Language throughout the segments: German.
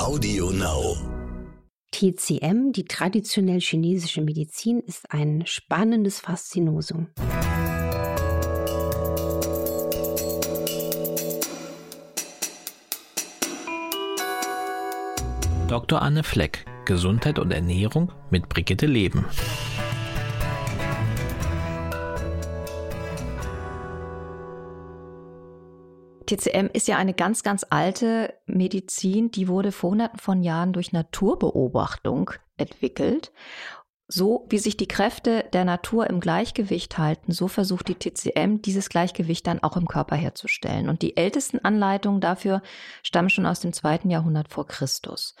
Audio Now. TCM, die traditionell chinesische Medizin, ist ein spannendes Faszinosum. Dr. Anne Fleck, Gesundheit und Ernährung mit Brigitte Leben. TCM ist ja eine ganz, ganz alte Medizin, die wurde vor hunderten von Jahren durch Naturbeobachtung entwickelt. So wie sich die Kräfte der Natur im Gleichgewicht halten, so versucht die TCM dieses Gleichgewicht dann auch im Körper herzustellen. Und die ältesten Anleitungen dafür stammen schon aus dem zweiten Jahrhundert vor Christus.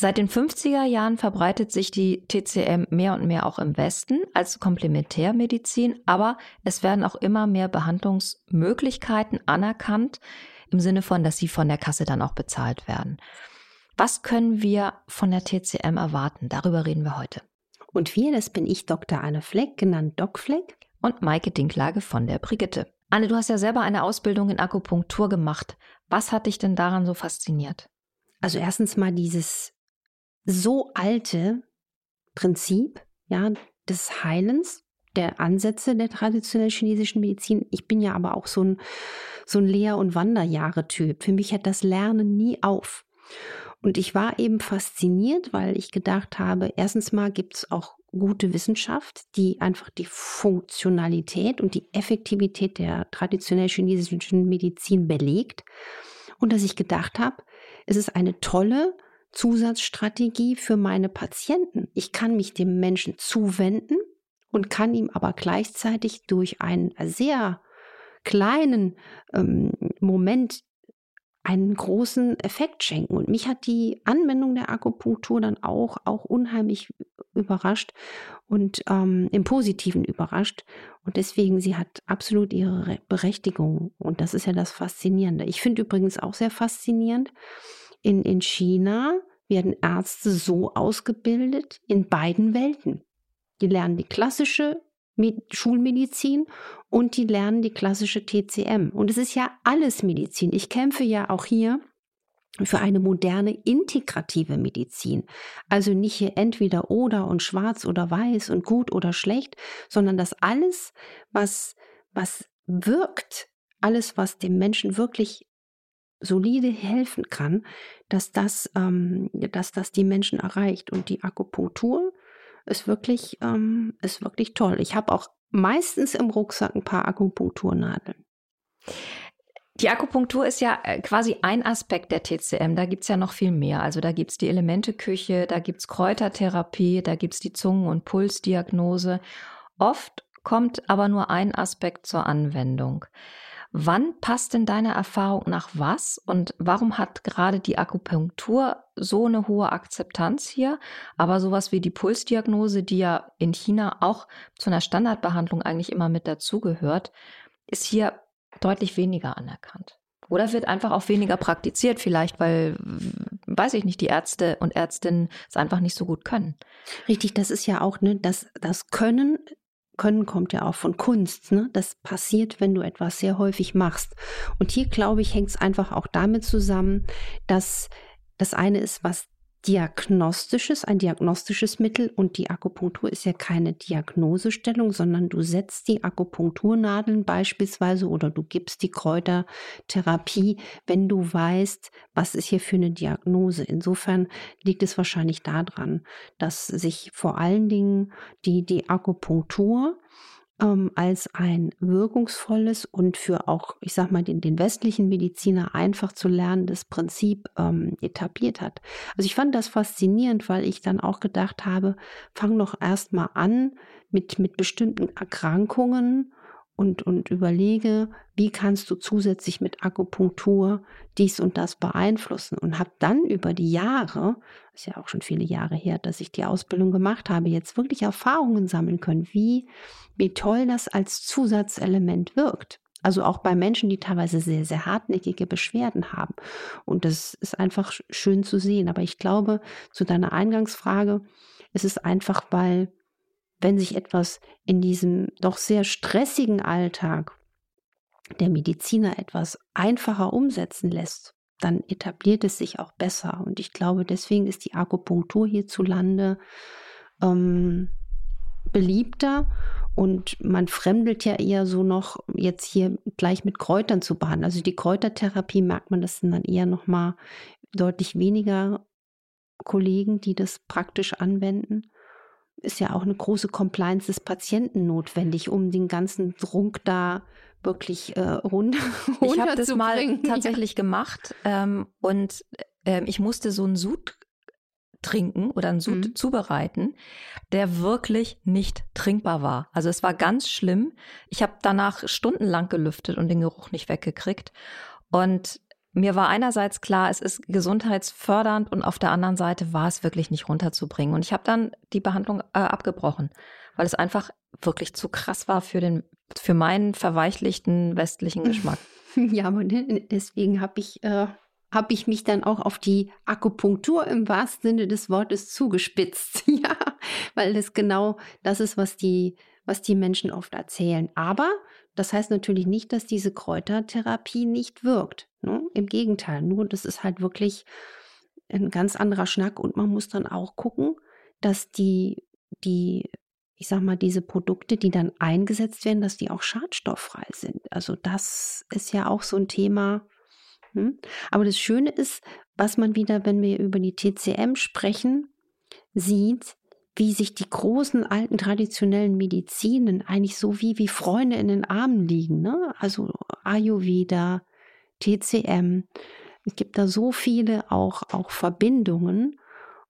Seit den 50er Jahren verbreitet sich die TCM mehr und mehr auch im Westen als Komplementärmedizin, aber es werden auch immer mehr Behandlungsmöglichkeiten anerkannt, im Sinne von, dass sie von der Kasse dann auch bezahlt werden. Was können wir von der TCM erwarten? Darüber reden wir heute. Und wir, das bin ich, Dr. Anne Fleck, genannt Doc Fleck. Und Maike Dinklage von der Brigitte. Anne, du hast ja selber eine Ausbildung in Akupunktur gemacht. Was hat dich denn daran so fasziniert? Also erstens mal dieses so alte Prinzip, ja, des Heilens, der Ansätze der traditionell chinesischen Medizin. Ich bin ja aber auch so ein, so ein Lehr- und Wanderjahre-Typ. Für mich hört das Lernen nie auf. Und ich war eben fasziniert, weil ich gedacht habe, erstens mal gibt es auch gute Wissenschaft, die einfach die Funktionalität und die Effektivität der traditionell chinesischen Medizin belegt. Und dass ich gedacht habe, es ist eine tolle Zusatzstrategie für meine Patienten. Ich kann mich dem Menschen zuwenden und kann ihm aber gleichzeitig durch einen sehr kleinen ähm, Moment einen großen Effekt schenken. Und mich hat die Anwendung der Akupunktur dann auch, auch unheimlich überrascht und ähm, im Positiven überrascht. Und deswegen, sie hat absolut ihre Berechtigung. Und das ist ja das Faszinierende. Ich finde übrigens auch sehr faszinierend, in, in China werden Ärzte so ausgebildet in beiden Welten. Die lernen die klassische Schulmedizin und die lernen die klassische TCM. Und es ist ja alles Medizin. Ich kämpfe ja auch hier für eine moderne integrative Medizin. Also nicht hier entweder oder und schwarz oder weiß und gut oder schlecht, sondern das alles, was, was wirkt, alles, was dem Menschen wirklich solide helfen kann, dass das, ähm, dass das die Menschen erreicht. Und die Akupunktur ist wirklich, ähm, ist wirklich toll. Ich habe auch meistens im Rucksack ein paar Akupunkturnadeln. Die Akupunktur ist ja äh, quasi ein Aspekt der TCM. Da gibt es ja noch viel mehr. Also da gibt es die Elementeküche, da gibt es Kräutertherapie, da gibt es die Zungen- und Pulsdiagnose. Oft kommt aber nur ein Aspekt zur Anwendung. Wann passt denn deiner Erfahrung nach was und warum hat gerade die Akupunktur so eine hohe Akzeptanz hier, aber sowas wie die Pulsdiagnose, die ja in China auch zu einer Standardbehandlung eigentlich immer mit dazugehört, ist hier deutlich weniger anerkannt? Oder wird einfach auch weniger praktiziert, vielleicht, weil, weiß ich nicht, die Ärzte und Ärztinnen es einfach nicht so gut können. Richtig, das ist ja auch, ne, das, das Können können kommt ja auch von Kunst. Ne? Das passiert, wenn du etwas sehr häufig machst. Und hier, glaube ich, hängt es einfach auch damit zusammen, dass das eine ist, was diagnostisches, ein diagnostisches Mittel und die Akupunktur ist ja keine Diagnosestellung, sondern du setzt die Akupunkturnadeln beispielsweise oder du gibst die Kräutertherapie, wenn du weißt, was ist hier für eine Diagnose. Insofern liegt es wahrscheinlich daran, dass sich vor allen Dingen die, die Akupunktur ähm, als ein wirkungsvolles und für auch, ich sag mal, den, den westlichen Mediziner einfach zu lernendes Prinzip ähm, etabliert hat. Also ich fand das faszinierend, weil ich dann auch gedacht habe, fang doch erstmal an mit, mit bestimmten Erkrankungen und, und überlege, wie kannst du zusätzlich mit Akupunktur dies und das beeinflussen und habe dann über die Jahre, ist ja auch schon viele Jahre her, dass ich die Ausbildung gemacht habe, jetzt wirklich Erfahrungen sammeln können, wie, wie toll das als Zusatzelement wirkt. Also auch bei Menschen, die teilweise sehr, sehr hartnäckige Beschwerden haben. Und das ist einfach schön zu sehen. Aber ich glaube, zu deiner Eingangsfrage, es ist einfach, weil wenn sich etwas in diesem doch sehr stressigen Alltag der Mediziner etwas einfacher umsetzen lässt, dann etabliert es sich auch besser. Und ich glaube, deswegen ist die Akupunktur hierzulande ähm, beliebter. Und man fremdelt ja eher so noch jetzt hier gleich mit Kräutern zu behandeln. Also die Kräutertherapie merkt man, das sind dann eher noch mal deutlich weniger Kollegen, die das praktisch anwenden. Ist ja auch eine große Compliance des Patienten notwendig, um den ganzen Druck da wirklich äh, rund, Ich habe das mal tatsächlich ja. gemacht ähm, und äh, ich musste so einen Sud trinken oder einen Sud mhm. zubereiten, der wirklich nicht trinkbar war. Also es war ganz schlimm. Ich habe danach stundenlang gelüftet und den Geruch nicht weggekriegt. Und mir war einerseits klar, es ist gesundheitsfördernd und auf der anderen Seite war es wirklich nicht runterzubringen. Und ich habe dann die Behandlung äh, abgebrochen, weil es einfach wirklich zu krass war für den für meinen verweichlichten westlichen Geschmack. Ja, aber deswegen habe ich äh, habe ich mich dann auch auf die Akupunktur im wahrsten Sinne des Wortes zugespitzt. ja, weil das genau das ist, was die was die Menschen oft erzählen. Aber das heißt natürlich nicht, dass diese Kräutertherapie nicht wirkt. Ne? Im Gegenteil, nur das ist halt wirklich ein ganz anderer Schnack und man muss dann auch gucken, dass die, die, ich sag mal, diese Produkte, die dann eingesetzt werden, dass die auch schadstofffrei sind. Also das ist ja auch so ein Thema. Hm? Aber das Schöne ist, was man wieder, wenn wir über die TCM sprechen, sieht, wie sich die großen alten traditionellen Medizinen eigentlich so wie, wie Freunde in den Armen liegen. Ne? Also Ayurveda, TCM. Es gibt da so viele auch, auch Verbindungen.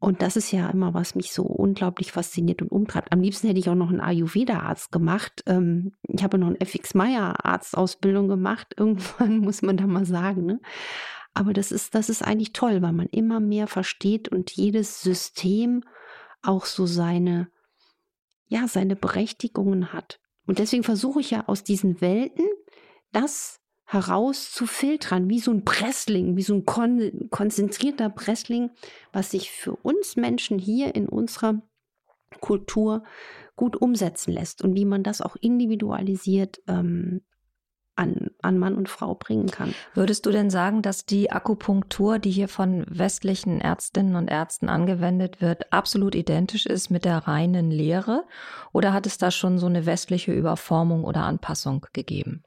Und das ist ja immer, was mich so unglaublich fasziniert und umtreibt. Am liebsten hätte ich auch noch einen Ayurveda-Arzt gemacht. Ähm, ich habe noch eine FX Meyer-Arztausbildung gemacht. Irgendwann muss man da mal sagen. Ne? Aber das ist, das ist eigentlich toll, weil man immer mehr versteht und jedes System auch so seine, ja, seine Berechtigungen hat. Und deswegen versuche ich ja aus diesen Welten das herauszufiltern, wie so ein Pressling, wie so ein kon konzentrierter Pressling, was sich für uns Menschen hier in unserer Kultur gut umsetzen lässt und wie man das auch individualisiert ähm, an, an Mann und Frau bringen kann. Würdest du denn sagen, dass die Akupunktur, die hier von westlichen Ärztinnen und Ärzten angewendet wird, absolut identisch ist mit der reinen Lehre? Oder hat es da schon so eine westliche Überformung oder Anpassung gegeben?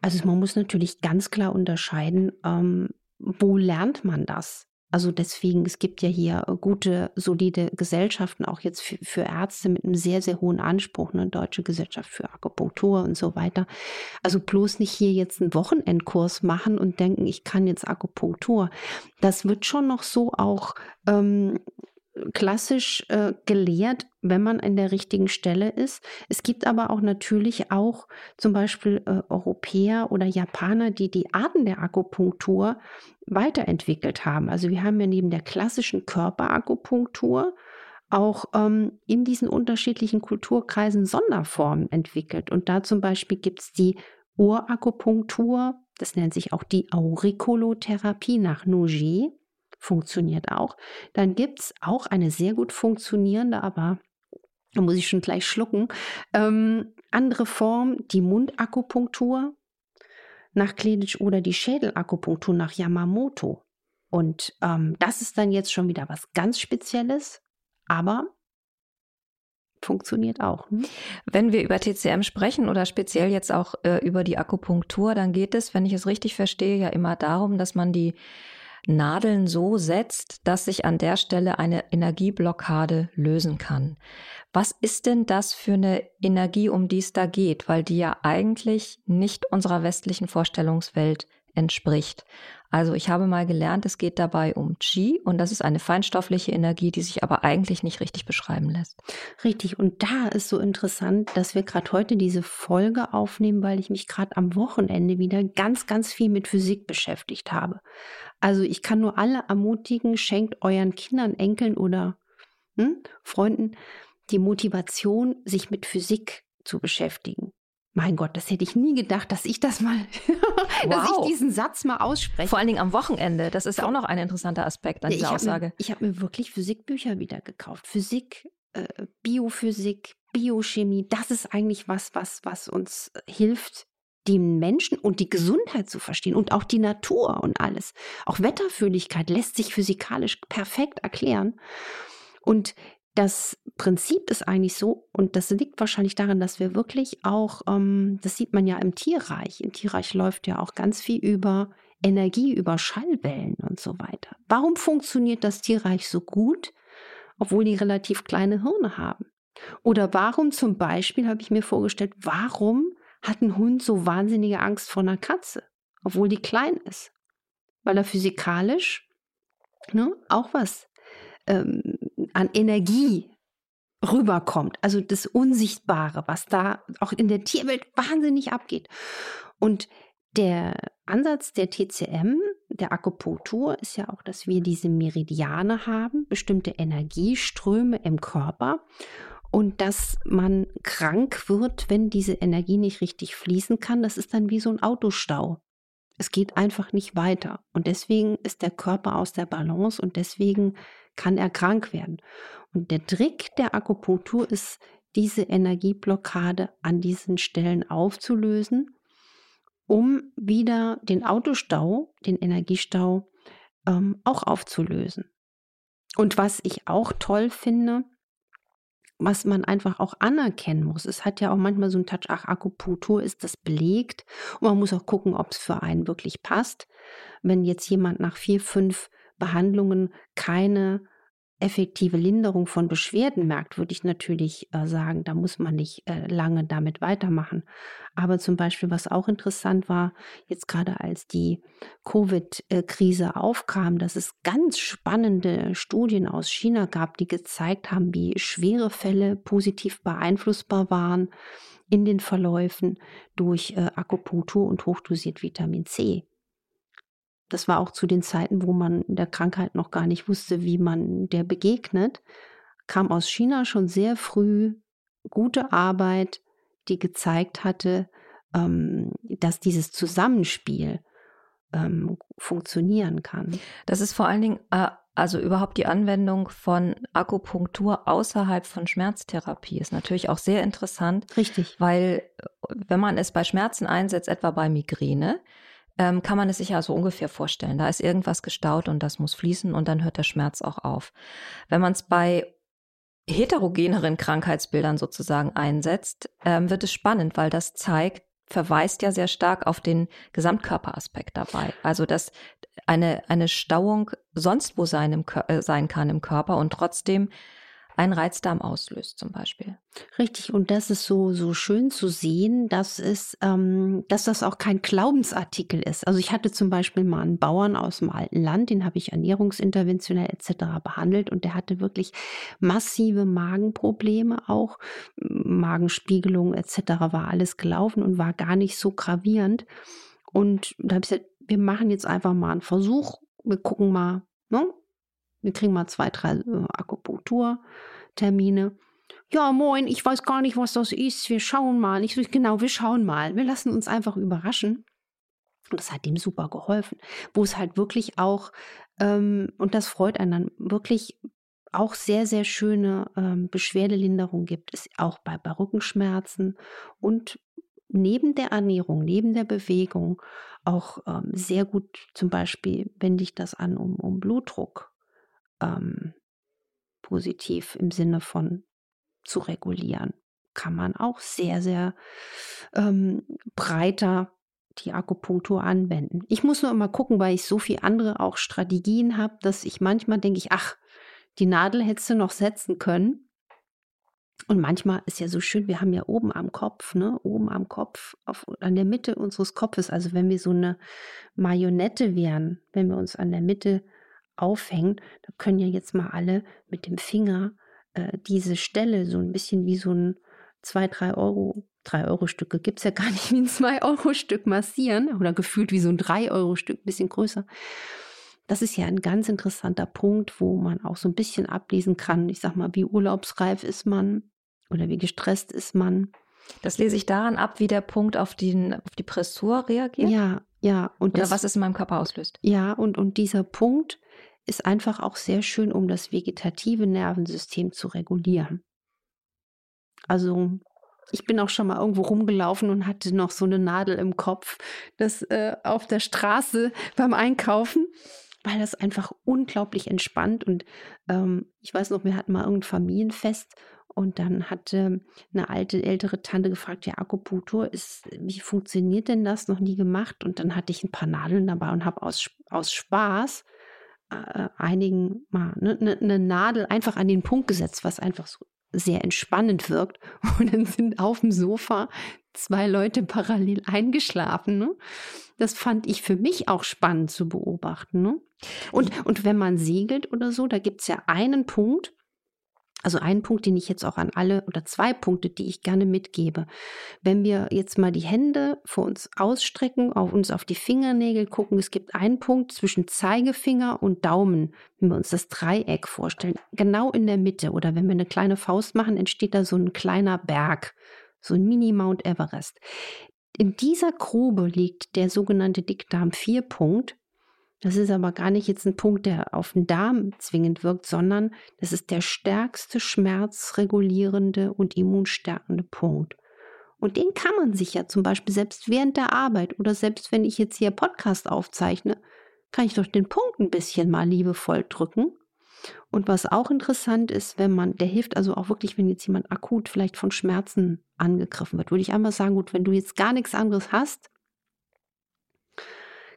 Also man muss natürlich ganz klar unterscheiden, ähm, wo lernt man das? Also deswegen, es gibt ja hier äh, gute, solide Gesellschaften, auch jetzt für, Ärzte mit einem sehr, sehr hohen Anspruch, eine deutsche Gesellschaft für Akupunktur und so weiter. Also bloß nicht hier jetzt einen Wochenendkurs machen und denken, ich kann jetzt Akupunktur. Das wird schon noch so auch ähm, klassisch äh, gelehrt, wenn man an der richtigen Stelle ist. Es gibt aber auch natürlich auch zum Beispiel äh, Europäer oder Japaner, die die Arten der Akupunktur weiterentwickelt haben. Also wir haben ja neben der klassischen Körperakupunktur auch ähm, in diesen unterschiedlichen Kulturkreisen Sonderformen entwickelt. Und da zum Beispiel gibt es die Ohrakupunktur, das nennt sich auch die Auriculotherapie nach Noget funktioniert auch. Dann gibt es auch eine sehr gut funktionierende, aber da muss ich schon gleich schlucken, ähm, andere Form, die Mundakupunktur nach Kleditsch oder die Schädelakupunktur nach Yamamoto. Und ähm, das ist dann jetzt schon wieder was ganz Spezielles, aber funktioniert auch. Hm? Wenn wir über TCM sprechen oder speziell jetzt auch äh, über die Akupunktur, dann geht es, wenn ich es richtig verstehe, ja immer darum, dass man die Nadeln so setzt, dass sich an der Stelle eine Energieblockade lösen kann. Was ist denn das für eine Energie, um die es da geht? Weil die ja eigentlich nicht unserer westlichen Vorstellungswelt entspricht. Also ich habe mal gelernt, es geht dabei um Qi und das ist eine feinstoffliche Energie, die sich aber eigentlich nicht richtig beschreiben lässt. Richtig, und da ist so interessant, dass wir gerade heute diese Folge aufnehmen, weil ich mich gerade am Wochenende wieder ganz, ganz viel mit Physik beschäftigt habe. Also ich kann nur alle ermutigen, schenkt euren Kindern, Enkeln oder hm, Freunden die Motivation, sich mit Physik zu beschäftigen. Mein Gott, das hätte ich nie gedacht, dass ich das mal, wow. dass ich diesen Satz mal ausspreche. Vor allen Dingen am Wochenende. Das ist auch noch ein interessanter Aspekt an dieser ich Aussage. Mir, ich habe mir wirklich Physikbücher wieder gekauft. Physik, äh, Biophysik, Biochemie. Das ist eigentlich was, was, was uns hilft, den Menschen und die Gesundheit zu verstehen und auch die Natur und alles. Auch Wetterfühligkeit lässt sich physikalisch perfekt erklären. Und das Prinzip ist eigentlich so, und das liegt wahrscheinlich daran, dass wir wirklich auch, ähm, das sieht man ja im Tierreich, im Tierreich läuft ja auch ganz viel über Energie, über Schallwellen und so weiter. Warum funktioniert das Tierreich so gut, obwohl die relativ kleine Hirne haben? Oder warum zum Beispiel, habe ich mir vorgestellt, warum hat ein Hund so wahnsinnige Angst vor einer Katze, obwohl die klein ist? Weil er physikalisch ne, auch was ähm, an Energie rüberkommt. Also das Unsichtbare, was da auch in der Tierwelt wahnsinnig abgeht. Und der Ansatz der TCM, der Akupunktur, ist ja auch, dass wir diese Meridiane haben, bestimmte Energieströme im Körper und dass man krank wird, wenn diese Energie nicht richtig fließen kann. Das ist dann wie so ein Autostau. Es geht einfach nicht weiter. Und deswegen ist der Körper aus der Balance und deswegen kann er krank werden. Und der Trick der Akupunktur ist, diese Energieblockade an diesen Stellen aufzulösen, um wieder den Autostau, den Energiestau ähm, auch aufzulösen. Und was ich auch toll finde, was man einfach auch anerkennen muss. Es hat ja auch manchmal so ein Touch, ach, Akupunktur ist das belegt. Und man muss auch gucken, ob es für einen wirklich passt. Wenn jetzt jemand nach vier, fünf Behandlungen keine effektive Linderung von Beschwerden merkt, würde ich natürlich äh, sagen, da muss man nicht äh, lange damit weitermachen. Aber zum Beispiel, was auch interessant war, jetzt gerade als die Covid-Krise aufkam, dass es ganz spannende Studien aus China gab, die gezeigt haben, wie schwere Fälle positiv beeinflussbar waren in den Verläufen durch äh, Akupunktur und hochdosiert Vitamin C. Das war auch zu den Zeiten, wo man der Krankheit noch gar nicht wusste, wie man der begegnet. Kam aus China schon sehr früh gute Arbeit, die gezeigt hatte, ähm, dass dieses Zusammenspiel ähm, funktionieren kann. Das ist vor allen Dingen äh, also überhaupt die Anwendung von Akupunktur außerhalb von Schmerztherapie ist natürlich auch sehr interessant. Richtig. Weil wenn man es bei Schmerzen einsetzt, etwa bei Migräne, ähm, kann man es sich ja so ungefähr vorstellen. Da ist irgendwas gestaut und das muss fließen und dann hört der Schmerz auch auf. Wenn man es bei heterogeneren Krankheitsbildern sozusagen einsetzt, ähm, wird es spannend, weil das zeigt, verweist ja sehr stark auf den Gesamtkörperaspekt dabei. Also, dass eine, eine Stauung sonst wo sein, im, äh, sein kann im Körper und trotzdem einen Reizdarm auslöst zum Beispiel. Richtig, und das ist so, so schön zu sehen, dass, es, ähm, dass das auch kein Glaubensartikel ist. Also ich hatte zum Beispiel mal einen Bauern aus dem alten Land, den habe ich ernährungsinterventionell etc. behandelt und der hatte wirklich massive Magenprobleme auch, Magenspiegelung etc. war alles gelaufen und war gar nicht so gravierend. Und da habe ich gesagt, wir machen jetzt einfach mal einen Versuch, wir gucken mal, ne? Wir kriegen mal zwei, drei äh, Akupunkturtermine. Ja, moin, ich weiß gar nicht, was das ist. Wir schauen mal. Ich genau, wir schauen mal. Wir lassen uns einfach überraschen. Und das hat ihm super geholfen. Wo es halt wirklich auch, ähm, und das freut einen dann wirklich auch sehr, sehr schöne ähm, Beschwerdelinderung gibt, ist auch bei, bei Rückenschmerzen und neben der Ernährung, neben der Bewegung auch ähm, sehr gut, zum Beispiel wende ich das an, um, um Blutdruck ähm, positiv im Sinne von zu regulieren. Kann man auch sehr, sehr ähm, breiter die Akupunktur anwenden. Ich muss nur immer gucken, weil ich so viele andere auch Strategien habe, dass ich manchmal denke ich, ach, die Nadel hättest du noch setzen können. Und manchmal ist ja so schön, wir haben ja oben am Kopf, ne, oben am Kopf, auf, an der Mitte unseres Kopfes, also wenn wir so eine Marionette wären, wenn wir uns an der Mitte aufhängen, da können ja jetzt mal alle mit dem Finger äh, diese Stelle so ein bisschen wie so ein 2, 3 Euro, 3 Euro Stücke gibt es ja gar nicht wie ein 2 Euro Stück massieren oder gefühlt wie so ein 3 Euro Stück, bisschen größer. Das ist ja ein ganz interessanter Punkt, wo man auch so ein bisschen ablesen kann. Ich sag mal, wie urlaubsreif ist man oder wie gestresst ist man. Das lese ich daran ab, wie der Punkt auf, den, auf die Pressur reagiert. Ja, ja. Und Oder das, was es in meinem Körper auslöst. Ja, und, und dieser Punkt ist einfach auch sehr schön, um das vegetative Nervensystem zu regulieren. Also ich bin auch schon mal irgendwo rumgelaufen und hatte noch so eine Nadel im Kopf, das äh, auf der Straße beim Einkaufen, weil das einfach unglaublich entspannt und ähm, ich weiß noch, wir hatten mal irgendein Familienfest und dann hatte eine alte, ältere Tante gefragt, ja, Akupunktur ist, wie funktioniert denn das? Noch nie gemacht. Und dann hatte ich ein paar Nadeln dabei und habe aus, aus Spaß einigen mal eine ne, ne Nadel einfach an den Punkt gesetzt, was einfach so sehr entspannend wirkt. Und dann sind auf dem Sofa zwei Leute parallel eingeschlafen. Ne? Das fand ich für mich auch spannend zu beobachten. Ne? Und, und wenn man segelt oder so, da gibt es ja einen Punkt, also ein Punkt, den ich jetzt auch an alle oder zwei Punkte, die ich gerne mitgebe. Wenn wir jetzt mal die Hände vor uns ausstrecken, auf uns auf die Fingernägel gucken, es gibt einen Punkt zwischen Zeigefinger und Daumen, wenn wir uns das Dreieck vorstellen, genau in der Mitte oder wenn wir eine kleine Faust machen, entsteht da so ein kleiner Berg, so ein Mini Mount Everest. In dieser Grube liegt der sogenannte Dickdarm-4-Punkt das ist aber gar nicht jetzt ein Punkt, der auf den Darm zwingend wirkt, sondern das ist der stärkste schmerzregulierende und immunstärkende Punkt. Und den kann man sich ja zum Beispiel selbst während der Arbeit oder selbst wenn ich jetzt hier Podcast aufzeichne, kann ich doch den Punkt ein bisschen mal liebevoll drücken. Und was auch interessant ist, wenn man, der hilft also auch wirklich, wenn jetzt jemand akut vielleicht von Schmerzen angegriffen wird, würde ich einfach sagen, gut, wenn du jetzt gar nichts anderes hast,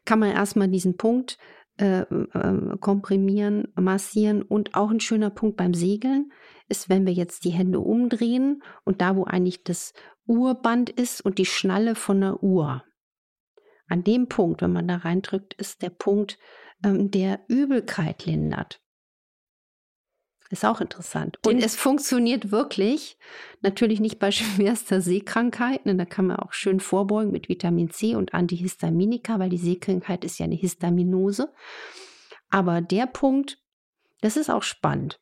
kann man erstmal diesen Punkt äh, äh, komprimieren, massieren. Und auch ein schöner Punkt beim Segeln ist, wenn wir jetzt die Hände umdrehen und da, wo eigentlich das Urband ist und die Schnalle von der Uhr. An dem Punkt, wenn man da reindrückt, ist der Punkt, ähm, der Übelkeit lindert. Ist auch interessant. Und Den es funktioniert wirklich. Natürlich nicht bei schwerster Seekrankheit. Da kann man auch schön vorbeugen mit Vitamin C und Antihistaminika, weil die Seekrankheit ist ja eine Histaminose. Aber der Punkt, das ist auch spannend.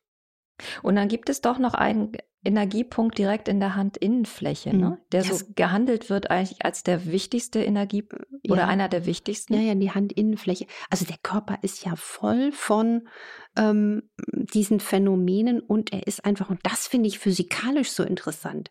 Und dann gibt es doch noch einen Energiepunkt direkt in der Handinnenfläche, ne? Mhm. der yes. so gehandelt wird eigentlich als der wichtigste Energie oder ja. einer der wichtigsten. Ja, ja, die Handinnenfläche. Also der Körper ist ja voll von ähm, diesen Phänomenen und er ist einfach, und das finde ich physikalisch so interessant.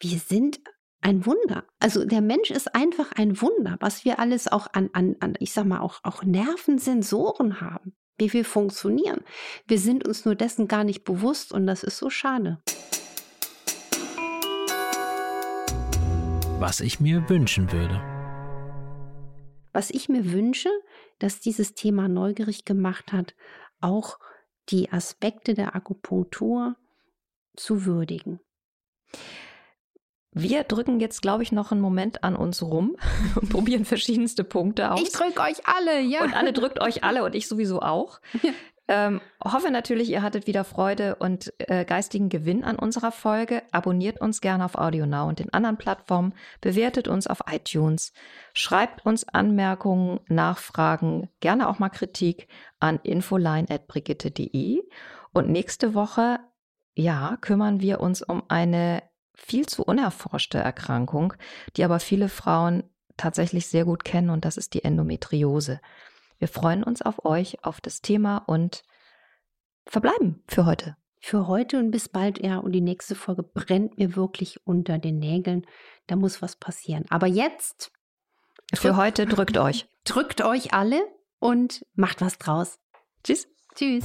Wir sind ein Wunder. Also der Mensch ist einfach ein Wunder, was wir alles auch an, an, an ich sag mal, auch, auch Nervensensoren haben, wie wir funktionieren. Wir sind uns nur dessen gar nicht bewusst und das ist so schade. Was ich mir wünschen würde. Was ich mir wünsche, dass dieses Thema neugierig gemacht hat, auch die Aspekte der Akupunktur zu würdigen. Wir drücken jetzt, glaube ich, noch einen Moment an uns rum und probieren verschiedenste Punkte aus. Ich drücke euch alle, ja. Und alle drückt euch alle und ich sowieso auch. Ja. Ähm, hoffe natürlich, ihr hattet wieder Freude und äh, geistigen Gewinn an unserer Folge. Abonniert uns gerne auf AudioNow und den anderen Plattformen. Bewertet uns auf iTunes. Schreibt uns Anmerkungen, Nachfragen, gerne auch mal Kritik an infoline.brigitte.de. Und nächste Woche, ja, kümmern wir uns um eine viel zu unerforschte Erkrankung, die aber viele Frauen tatsächlich sehr gut kennen und das ist die Endometriose. Wir freuen uns auf euch, auf das Thema und verbleiben für heute. Für heute und bis bald, ja. Und die nächste Folge brennt mir wirklich unter den Nägeln. Da muss was passieren. Aber jetzt. Für heute drückt euch. Drückt euch alle und macht was draus. Tschüss. Tschüss.